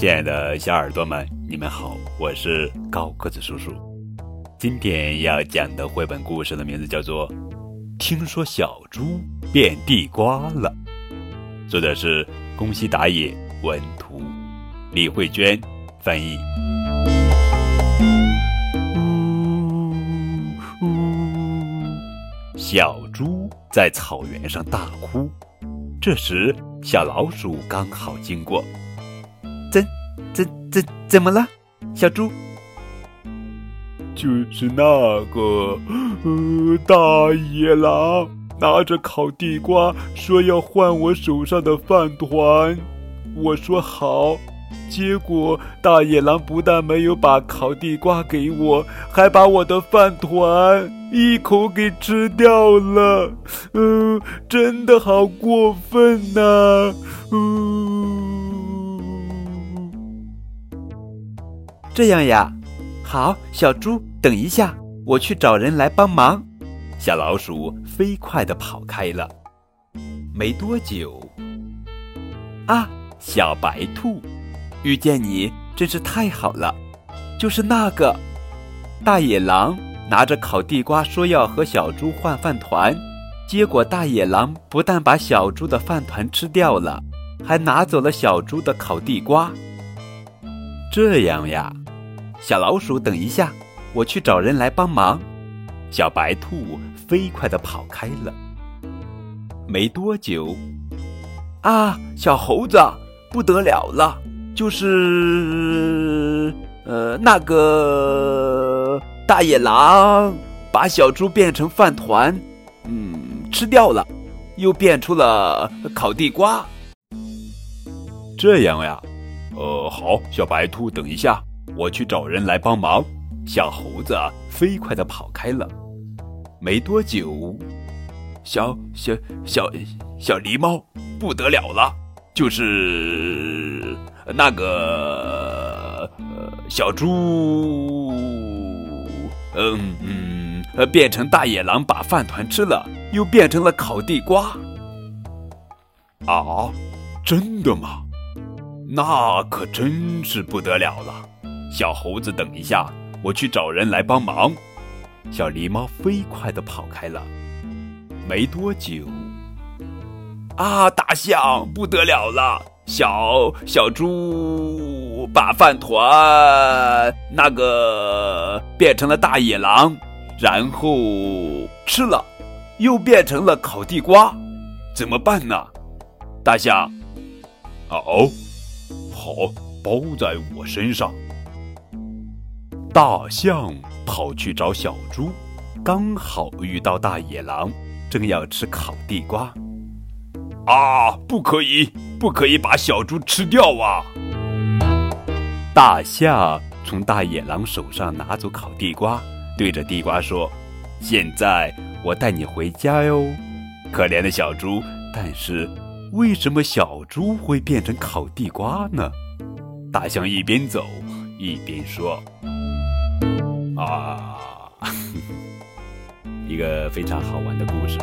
亲爱的小耳朵们，你们好，我是高个子叔叔。今天要讲的绘本故事的名字叫做《听说小猪变地瓜了》，作者是宫西达也，文图，李慧娟翻译。小猪在草原上大哭。这时，小老鼠刚好经过。怎、怎、怎么了，小猪？就是那个，呃，大野狼拿着烤地瓜说要换我手上的饭团，我说好，结果大野狼不但没有把烤地瓜给我，还把我的饭团一口给吃掉了，嗯，真的好过分呐，嗯，这样呀，好，小猪。等一下，我去找人来帮忙。小老鼠飞快地跑开了。没多久，啊，小白兔，遇见你真是太好了。就是那个大野狼拿着烤地瓜说要和小猪换饭团，结果大野狼不但把小猪的饭团吃掉了，还拿走了小猪的烤地瓜。这样呀，小老鼠，等一下。我去找人来帮忙。小白兔飞快地跑开了。没多久，啊，小猴子不得了了！就是，呃，那个大野狼把小猪变成饭团，嗯，吃掉了，又变出了烤地瓜。这样呀，呃，好，小白兔，等一下，我去找人来帮忙。小猴子飞快地跑开了。没多久，小小小小狸猫不得了了，就是那个小猪，嗯嗯，变成大野狼把饭团吃了，又变成了烤地瓜。啊，真的吗？那可真是不得了了。小猴子，等一下。我去找人来帮忙。小狸猫飞快地跑开了。没多久，啊，大象不得了了！小小猪把饭团那个变成了大野狼，然后吃了，又变成了烤地瓜，怎么办呢？大象，哦，好，包在我身上。大象跑去找小猪，刚好遇到大野狼，正要吃烤地瓜。啊，不可以，不可以把小猪吃掉啊！大象从大野狼手上拿走烤地瓜，对着地瓜说：“现在我带你回家哟。”可怜的小猪，但是为什么小猪会变成烤地瓜呢？大象一边走一边说。啊，一个非常好玩的故事。